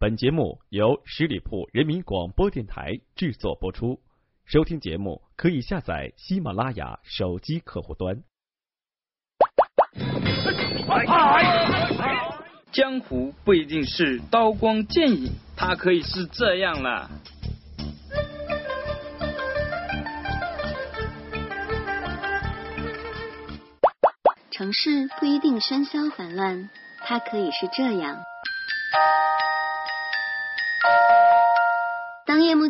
本节目由十里铺人民广播电台制作播出。收听节目可以下载喜马拉雅手机客户端。江湖不一定是刀光剑影，它可以是这样了。城市不一定喧嚣繁乱，它可以是这样。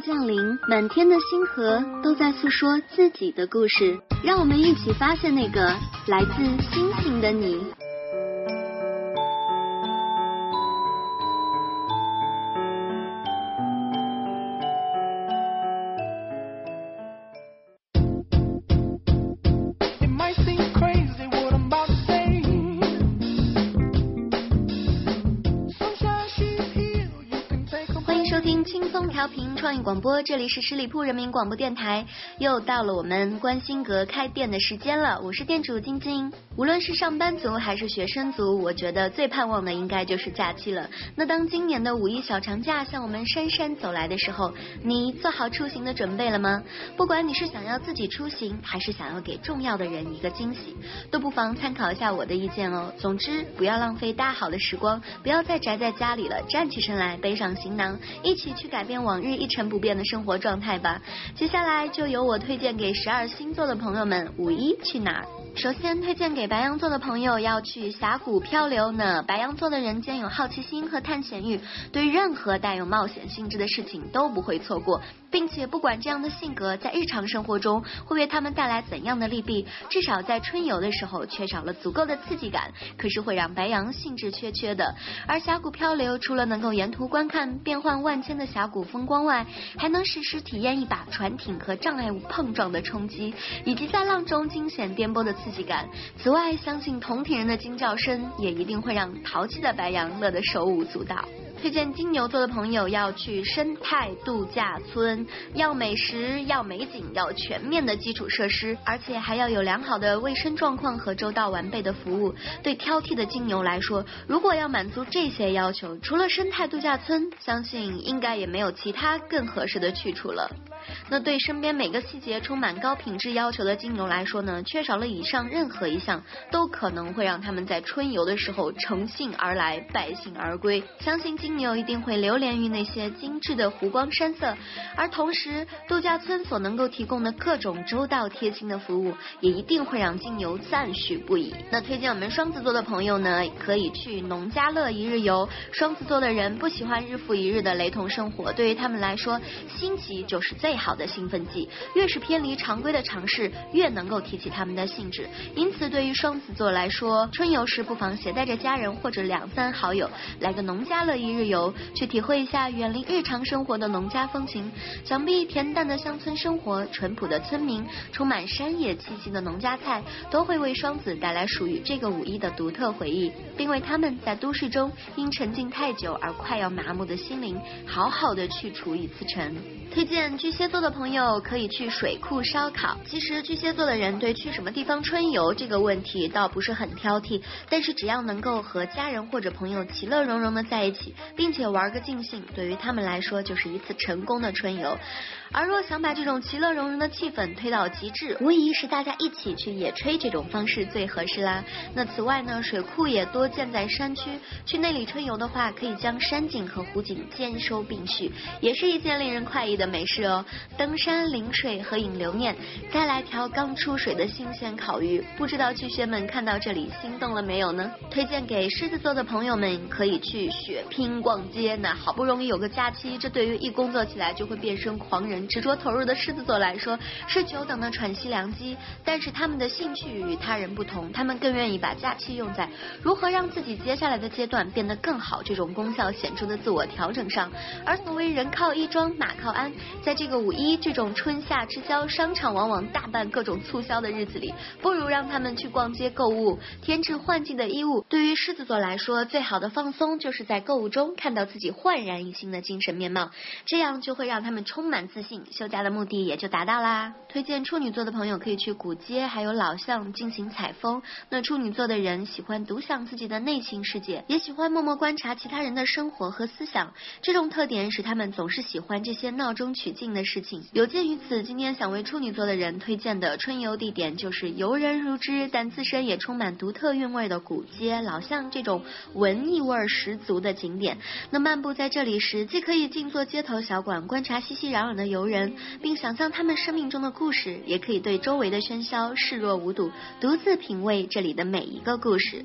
降临，满天的星河都在诉说自己的故事，让我们一起发现那个来自星星的你。松调频创意广播，这里是十里铺人民广播电台，又到了我们关心阁开店的时间了。我是店主晶晶。无论是上班族还是学生族，我觉得最盼望的应该就是假期了。那当今年的五一小长假向我们姗姗走来的时候，你做好出行的准备了吗？不管你是想要自己出行，还是想要给重要的人一个惊喜，都不妨参考一下我的意见哦。总之，不要浪费大好的时光，不要再宅在家里了，站起身来，背上行囊，一起去改变。往日一成不变的生活状态吧。接下来就由我推荐给十二星座的朋友们，五一去哪儿？首先推荐给白羊座的朋友要去峡谷漂流呢。白羊座的人间有好奇心和探险欲，对任何带有冒险性质的事情都不会错过，并且不管这样的性格在日常生活中会为他们带来怎样的利弊，至少在春游的时候缺少了足够的刺激感，可是会让白羊兴致缺缺的。而峡谷漂流除了能够沿途观看变幻万千的峡谷风光外，还能实时体验一把船艇和障碍物碰撞的冲击，以及在浪中惊险颠簸的。刺激感。此外，相信同体人的惊叫声也一定会让淘气的白羊乐得手舞足蹈。推荐金牛座的朋友要去生态度假村，要美食，要美景，要全面的基础设施，而且还要有良好的卫生状况和周到完备的服务。对挑剔的金牛来说，如果要满足这些要求，除了生态度假村，相信应该也没有其他更合适的去处了。那对身边每个细节充满高品质要求的金牛来说呢，缺少了以上任何一项，都可能会让他们在春游的时候乘兴而来，败兴而归。相信金牛一定会流连于那些精致的湖光山色，而同时度假村所能够提供的各种周到贴心的服务，也一定会让金牛赞许不已。那推荐我们双子座的朋友呢，可以去农家乐一日游。双子座的人不喜欢日复一日的雷同生活，对于他们来说，新奇就是最。好的兴奋剂，越是偏离常规的尝试，越能够提起他们的兴致。因此，对于双子座来说，春游时不妨携带着家人或者两三好友，来个农家乐一日游，去体会一下远离日常生活的农家风情。想必恬淡的乡村生活、淳朴的村民、充满山野气息的农家菜，都会为双子带来属于这个五一的独特回忆，并为他们在都市中因沉浸太久而快要麻木的心灵，好好的去除一次尘。推荐巨蟹。座的朋友可以去水库烧烤。其实巨蟹座的人对去什么地方春游这个问题倒不是很挑剔，但是只要能够和家人或者朋友其乐融融的在一起，并且玩个尽兴，对于他们来说就是一次成功的春游。而若想把这种其乐融融的气氛推到极致，无疑是大家一起去野炊这种方式最合适啦。那此外呢，水库也多建在山区，去那里春游的话，可以将山景和湖景兼收并蓄，也是一件令人快意的美事哦。登山临水，合影留念，再来条刚出水的新鲜烤鱼，不知道巨蟹们看到这里心动了没有呢？推荐给狮子座的朋友们可以去血拼逛街，那好不容易有个假期，这对于一工作起来就会变身狂人。执着投入的狮子座来说，是久等的喘息良机。但是他们的兴趣与他人不同，他们更愿意把假期用在如何让自己接下来的阶段变得更好这种功效显著的自我调整上。而所谓人靠衣装，马靠鞍，在这个五一这种春夏之交，商场往往大办各种促销的日子里，不如让他们去逛街购物，添置换季的衣物。对于狮子座来说，最好的放松就是在购物中看到自己焕然一新的精神面貌，这样就会让他们充满自信，休假的目的也就达到啦。推荐处女座的朋友可以去古街还有老巷进行采风。那处女座的人喜欢独享自己的内心世界，也喜欢默默观察其他人的生活和思想，这种特点使他们总是喜欢这些闹中取静的事情。有鉴于此，今天想为处女座的人推荐的春游地点就是游人如织，但自身也充满独特韵味的古街、老巷这种文艺味十足的景点。那漫步在这里时，既可以静坐街头小馆观察熙熙攘攘的游人，并想象他们生命中的故事，也可以对周围的喧嚣视若无睹，独自品味这里的每一个故事。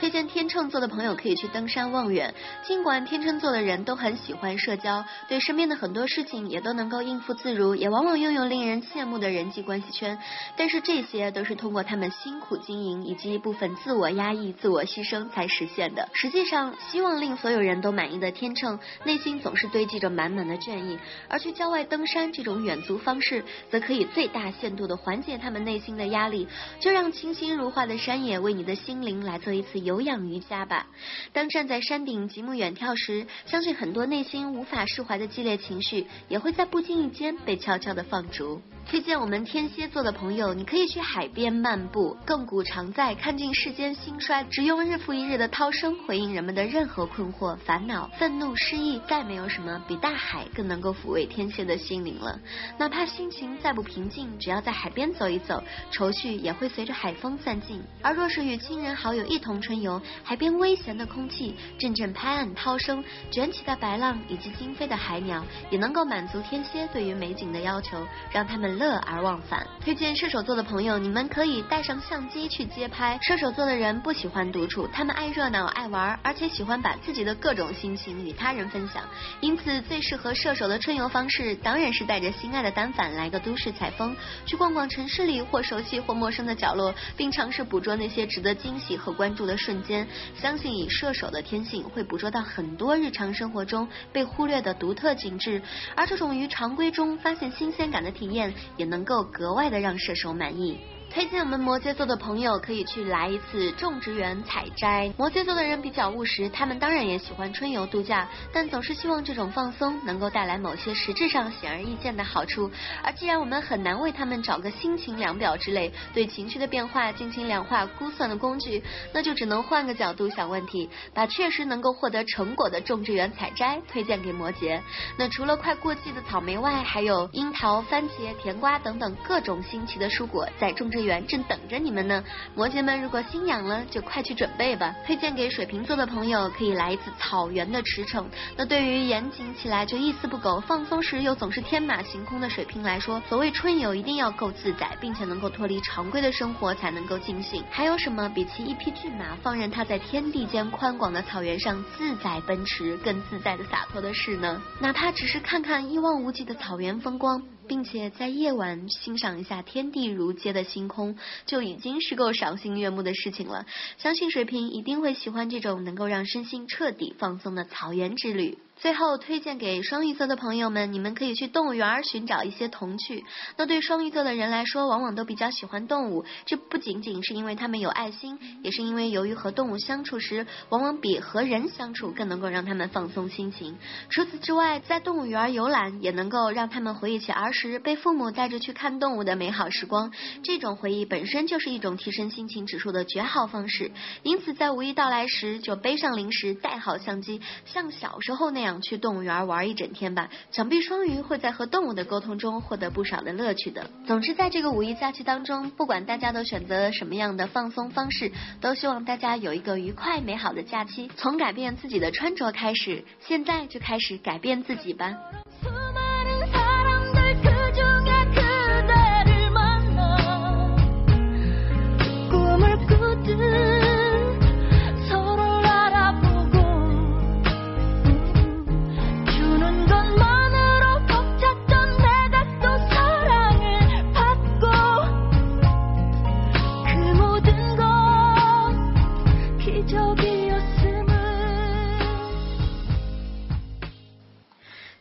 推荐天秤座的朋友可以去登山望远。尽管天秤座的人都很喜欢社交，对身边的很多事情也都能够应付自如，也往往拥有令人羡慕的人际关系圈。但是这些都是通过他们辛苦经营以及一部分自我压抑、自我牺牲才实现的。实际上，希望令所有人都满意的天秤，内心总是堆积着满满的倦意。而去郊外登山这种远足方式，则可以最大限度的缓解他们内心的压力。就让清新如画的山野为你的心灵来做一次游。有氧瑜伽吧。当站在山顶极目远眺时，相信很多内心无法释怀的激烈情绪，也会在不经意间被悄悄的放逐。推荐我们天蝎座的朋友，你可以去海边漫步，亘古常在，看尽世间兴衰，只用日复一日的涛声回应人们的任何困惑、烦恼、愤怒、失意。再没有什么比大海更能够抚慰天蝎的心灵了。哪怕心情再不平静，只要在海边走一走，愁绪也会随着海风散尽。而若是与亲人好友一同春游，海边微咸的空气、阵阵拍岸涛声、卷起的白浪以及惊飞的海鸟，也能够满足天蝎对于美景的要求，让他们。乐而忘返。推荐射手座的朋友，你们可以带上相机去街拍。射手座的人不喜欢独处，他们爱热闹、爱玩，而且喜欢把自己的各种心情与他人分享。因此，最适合射手的春游方式，当然是带着心爱的单反来个都市采风，去逛逛城市里或熟悉或陌生的角落，并尝试捕捉那些值得惊喜和关注的瞬间。相信以射手的天性，会捕捉到很多日常生活中被忽略的独特景致。而这种于常规中发现新鲜感的体验。也能够格外的让射手满意。推荐我们摩羯座的朋友可以去来一次种植园采摘。摩羯座的人比较务实，他们当然也喜欢春游度假，但总是希望这种放松能够带来某些实质上显而易见的好处。而既然我们很难为他们找个心情量表之类对情绪的变化进行量化估算的工具，那就只能换个角度想问题，把确实能够获得成果的种植园采摘推荐给摩羯。那除了快过季的草莓外，还有樱桃、番茄、甜瓜等等各种新奇的蔬果在种植。正等着你们呢，摩羯们如果心痒了，就快去准备吧。推荐给水瓶座的朋友，可以来一次草原的驰骋。那对于严谨起来就一丝不苟、放松时又总是天马行空的水瓶来说，所谓春游一定要够自在，并且能够脱离常规的生活才能够尽兴。还有什么比骑一匹骏马，放任它在天地间宽广的草原上自在奔驰，更自在的洒脱的事呢？哪怕只是看看一望无际的草原风光。并且在夜晚欣赏一下天地如街的星空，就已经是够赏心悦目的事情了。相信水瓶一定会喜欢这种能够让身心彻底放松的草原之旅。最后推荐给双鱼座的朋友们，你们可以去动物园寻找一些童趣。那对双鱼座的人来说，往往都比较喜欢动物，这不仅仅是因为他们有爱心，也是因为由于和动物相处时，往往比和人相处更能够让他们放松心情。除此之外，在动物园游览也能够让他们回忆起儿时被父母带着去看动物的美好时光。这种回忆本身就是一种提升心情指数的绝好方式。因此，在五一到来时，就背上零食，带好相机，像小时候那样。想去动物园玩一整天吧，想必双鱼会在和动物的沟通中获得不少的乐趣的。总之，在这个五一假期当中，不管大家都选择什么样的放松方式，都希望大家有一个愉快美好的假期。从改变自己的穿着开始，现在就开始改变自己吧。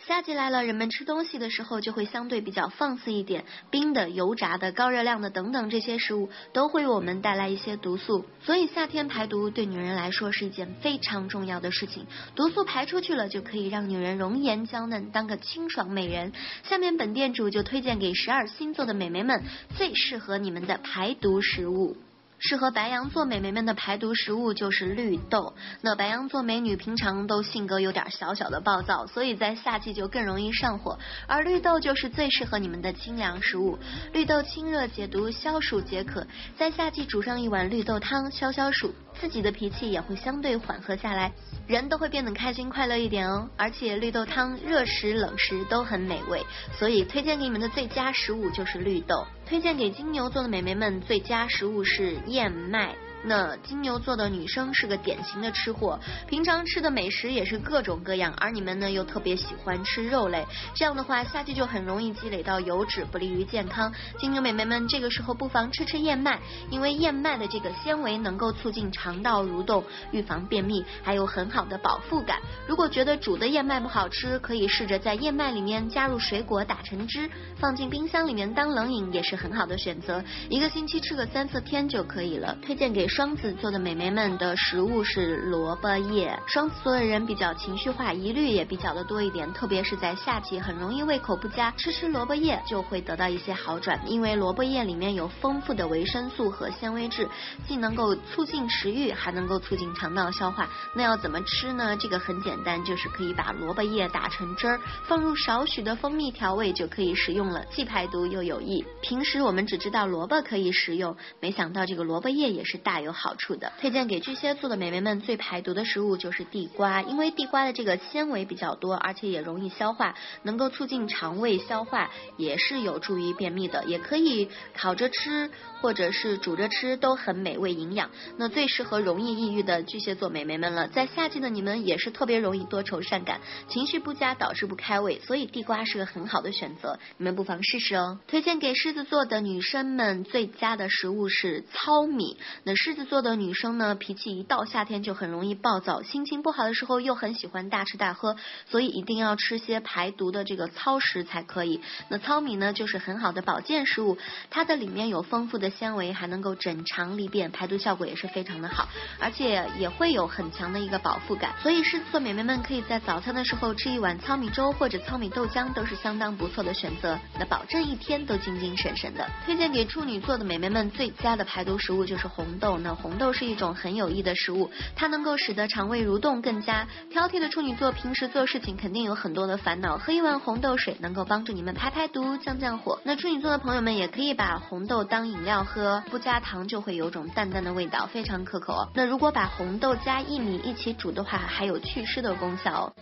夏季来了，人们吃东西的时候就会相对比较放肆一点，冰的、油炸的、高热量的等等这些食物都会为我们带来一些毒素，所以夏天排毒对女人来说是一件非常重要的事情。毒素排出去了，就可以让女人容颜娇嫩，当个清爽美人。下面本店主就推荐给十二星座的美眉们最适合你们的排毒食物。适合白羊座美眉们的排毒食物就是绿豆。那白羊座美女平常都性格有点小小的暴躁，所以在夏季就更容易上火。而绿豆就是最适合你们的清凉食物。绿豆清热解毒、消暑解渴，在夏季煮上一碗绿豆汤消消暑，自己的脾气也会相对缓和下来，人都会变得开心快乐一点哦。而且绿豆汤热食冷食都很美味，所以推荐给你们的最佳食物就是绿豆。推荐给金牛座的美眉们最佳食物是燕麦。那金牛座的女生是个典型的吃货，平常吃的美食也是各种各样，而你们呢又特别喜欢吃肉类，这样的话夏季就很容易积累到油脂，不利于健康。金牛美眉们这个时候不妨吃吃燕麦，因为燕麦的这个纤维能够促进肠道蠕动，预防便秘，还有很好的饱腹感。如果觉得煮的燕麦不好吃，可以试着在燕麦里面加入水果打成汁，放进冰箱里面当冷饮也是很好的选择。一个星期吃个三四天就可以了。推荐给。双子座的美眉们的食物是萝卜叶。双子座的人比较情绪化，疑虑也比较的多一点，特别是在夏季，很容易胃口不佳。吃吃萝卜叶就会得到一些好转，因为萝卜叶里面有丰富的维生素和纤维质，既能够促进食欲，还能够促进肠道消化。那要怎么吃呢？这个很简单，就是可以把萝卜叶打成汁儿，放入少许的蜂蜜调味就可以食用了，既排毒又有益。平时我们只知道萝卜可以食用，没想到这个萝卜叶也是大。有好处的，推荐给巨蟹座的美眉们最排毒的食物就是地瓜，因为地瓜的这个纤维比较多，而且也容易消化，能够促进肠胃消化，也是有助于便秘的，也可以烤着吃或者是煮着吃，都很美味营养。那最适合容易抑郁的巨蟹座美眉们了，在夏季的你们也是特别容易多愁善感，情绪不佳导致不开胃，所以地瓜是个很好的选择，你们不妨试试哦。推荐给狮子座的女生们最佳的食物是糙米，那是。狮子座的女生呢，脾气一到夏天就很容易暴躁，心情不好的时候又很喜欢大吃大喝，所以一定要吃些排毒的这个糙食才可以。那糙米呢，就是很好的保健食物，它的里面有丰富的纤维，还能够整肠利便，排毒效果也是非常的好，而且也会有很强的一个饱腹感。所以狮子座美眉们可以在早餐的时候吃一碗糙米粥或者糙米豆浆，都是相当不错的选择，那保证一天都精精神神的。推荐给处女座的美眉们最佳的排毒食物就是红豆。那红豆是一种很有益的食物，它能够使得肠胃蠕动更加。挑剔的处女座平时做事情肯定有很多的烦恼，喝一碗红豆水能够帮助你们排排毒、降降火。那处女座的朋友们也可以把红豆当饮料喝，不加糖就会有种淡淡的味道，非常可口。那如果把红豆加薏米一起煮的话，还有祛湿的功效哦。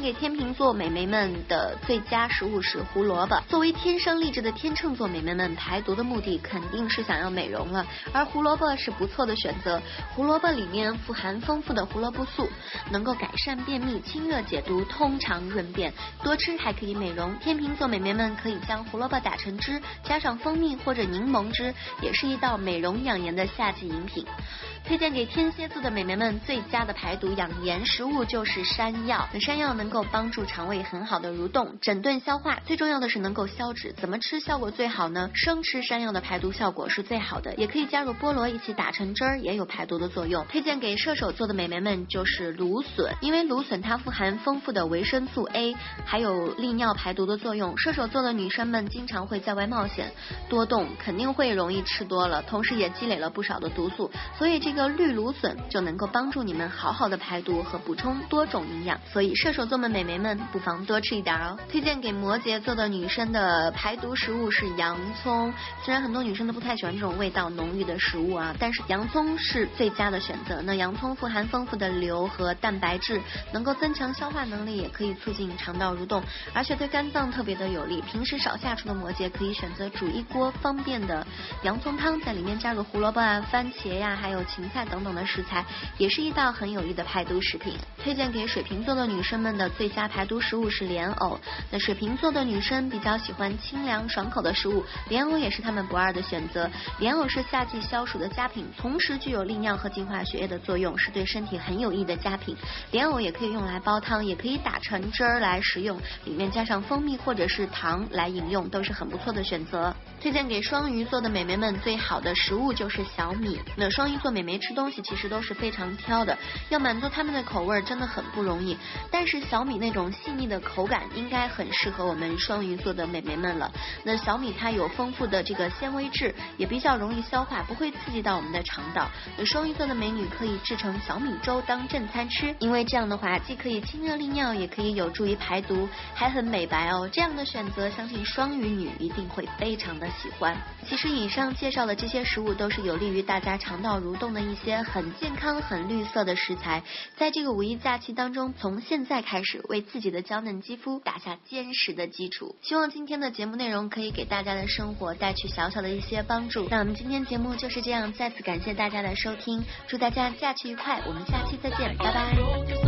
给天秤座美眉们的最佳食物是胡萝卜。作为天生丽质的天秤座美眉们，排毒的目的肯定是想要美容了，而胡萝卜是不错的选择。胡萝卜里面富含丰富的胡萝卜素，能够改善便秘、清热解毒、通肠润便，多吃还可以美容。天秤座美眉们可以将胡萝卜打成汁，加上蜂蜜或者柠檬汁，也是一道美容养颜的夏季饮品。推荐给天蝎座的美眉们最佳的排毒养颜食物就是山药。山药能够帮助肠胃很好的蠕动，整顿消化，最重要的是能够消脂。怎么吃效果最好呢？生吃山药的排毒效果是最好的，也可以加入菠萝一起打成汁儿，也有排毒的作用。推荐给射手座的美眉们就是芦笋，因为芦笋它富含丰富的维生素 A，还有利尿排毒的作用。射手座的女生们经常会在外冒险，多动，肯定会容易吃多了，同时也积累了不少的毒素，所以这个。个绿芦笋就能够帮助你们好好的排毒和补充多种营养，所以射手座们美眉们不妨多吃一点哦。推荐给摩羯座的女生的排毒食物是洋葱，虽然很多女生都不太喜欢这种味道浓郁的食物啊，但是洋葱是最佳的选择。那洋葱富含丰富的硫和蛋白质，能够增强消化能力，也可以促进肠道蠕动，而且对肝脏特别的有利。平时少下厨的摩羯可以选择煮一锅方便的洋葱汤，在里面加入胡萝卜啊、番茄呀，还有芹。菜等等的食材，也是一道很有益的排毒食品。推荐给水瓶座的女生们的最佳排毒食物是莲藕。那水瓶座的女生比较喜欢清凉爽口的食物，莲藕也是她们不二的选择。莲藕是夏季消暑的佳品，同时具有利尿和净化血液的作用，是对身体很有益的佳品。莲藕也可以用来煲汤，也可以打成汁儿来食用，里面加上蜂蜜或者是糖来饮用，都是很不错的选择。推荐给双鱼座的美眉们最好的食物就是小米。那双鱼座美没吃东西其实都是非常挑的，要满足他们的口味真的很不容易。但是小米那种细腻的口感应该很适合我们双鱼座的美眉们了。那小米它有丰富的这个纤维质，也比较容易消化，不会刺激到我们的肠道。那双鱼座的美女可以制成小米粥当正餐吃，因为这样的话既可以清热利尿，也可以有助于排毒，还很美白哦。这样的选择，相信双鱼女一定会非常的。喜欢。其实以上介绍的这些食物都是有利于大家肠道蠕动的一些很健康、很绿色的食材。在这个五一假期当中，从现在开始为自己的娇嫩肌肤打下坚实的基础。希望今天的节目内容可以给大家的生活带去小小的一些帮助。那我们今天节目就是这样，再次感谢大家的收听，祝大家假期愉快，我们下期再见，拜拜。